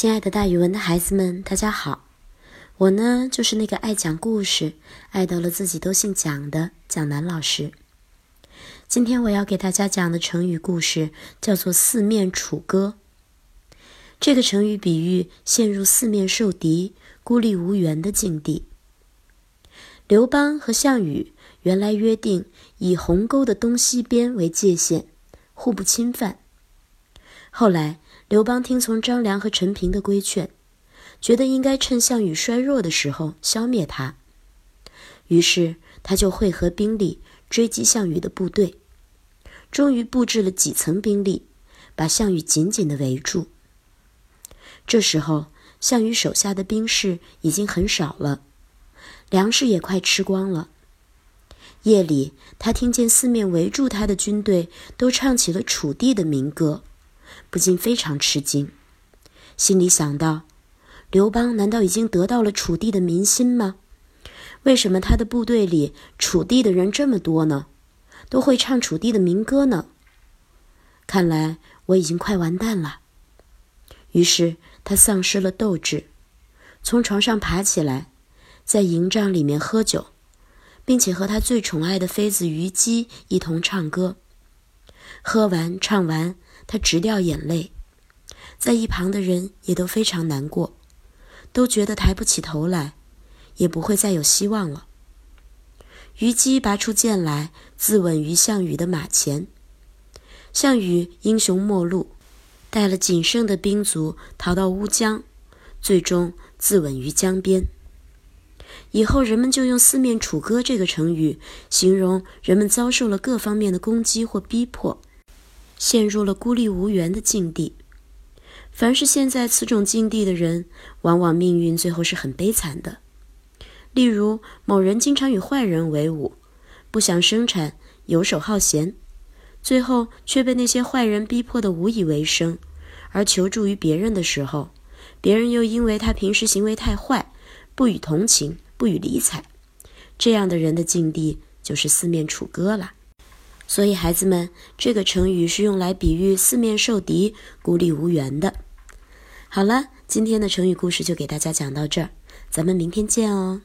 亲爱的，大语文的孩子们，大家好！我呢，就是那个爱讲故事、爱到了自己都姓蒋的蒋楠老师。今天我要给大家讲的成语故事叫做“四面楚歌”。这个成语比喻陷入四面受敌、孤立无援的境地。刘邦和项羽原来约定以鸿沟的东西边为界限，互不侵犯。后来，刘邦听从张良和陈平的规劝，觉得应该趁项羽衰弱的时候消灭他。于是，他就汇合兵力追击项羽的部队，终于布置了几层兵力，把项羽紧紧地围住。这时候，项羽手下的兵士已经很少了，粮食也快吃光了。夜里，他听见四面围住他的军队都唱起了楚地的民歌。不禁非常吃惊，心里想到：刘邦难道已经得到了楚地的民心吗？为什么他的部队里楚地的人这么多呢？都会唱楚地的民歌呢？看来我已经快完蛋了。于是他丧失了斗志，从床上爬起来，在营帐里面喝酒，并且和他最宠爱的妃子虞姬一同唱歌。喝完唱完。他直掉眼泪，在一旁的人也都非常难过，都觉得抬不起头来，也不会再有希望了。虞姬拔出剑来，自刎于项羽的马前。项羽英雄末路，带了仅剩的兵卒逃到乌江，最终自刎于江边。以后人们就用“四面楚歌”这个成语，形容人们遭受了各方面的攻击或逼迫。陷入了孤立无援的境地。凡是现在此种境地的人，往往命运最后是很悲惨的。例如，某人经常与坏人为伍，不想生产，游手好闲，最后却被那些坏人逼迫的无以为生，而求助于别人的时候，别人又因为他平时行为太坏，不予同情，不予理睬。这样的人的境地就是四面楚歌了。所以，孩子们，这个成语是用来比喻四面受敌、孤立无援的。好了，今天的成语故事就给大家讲到这儿，咱们明天见哦。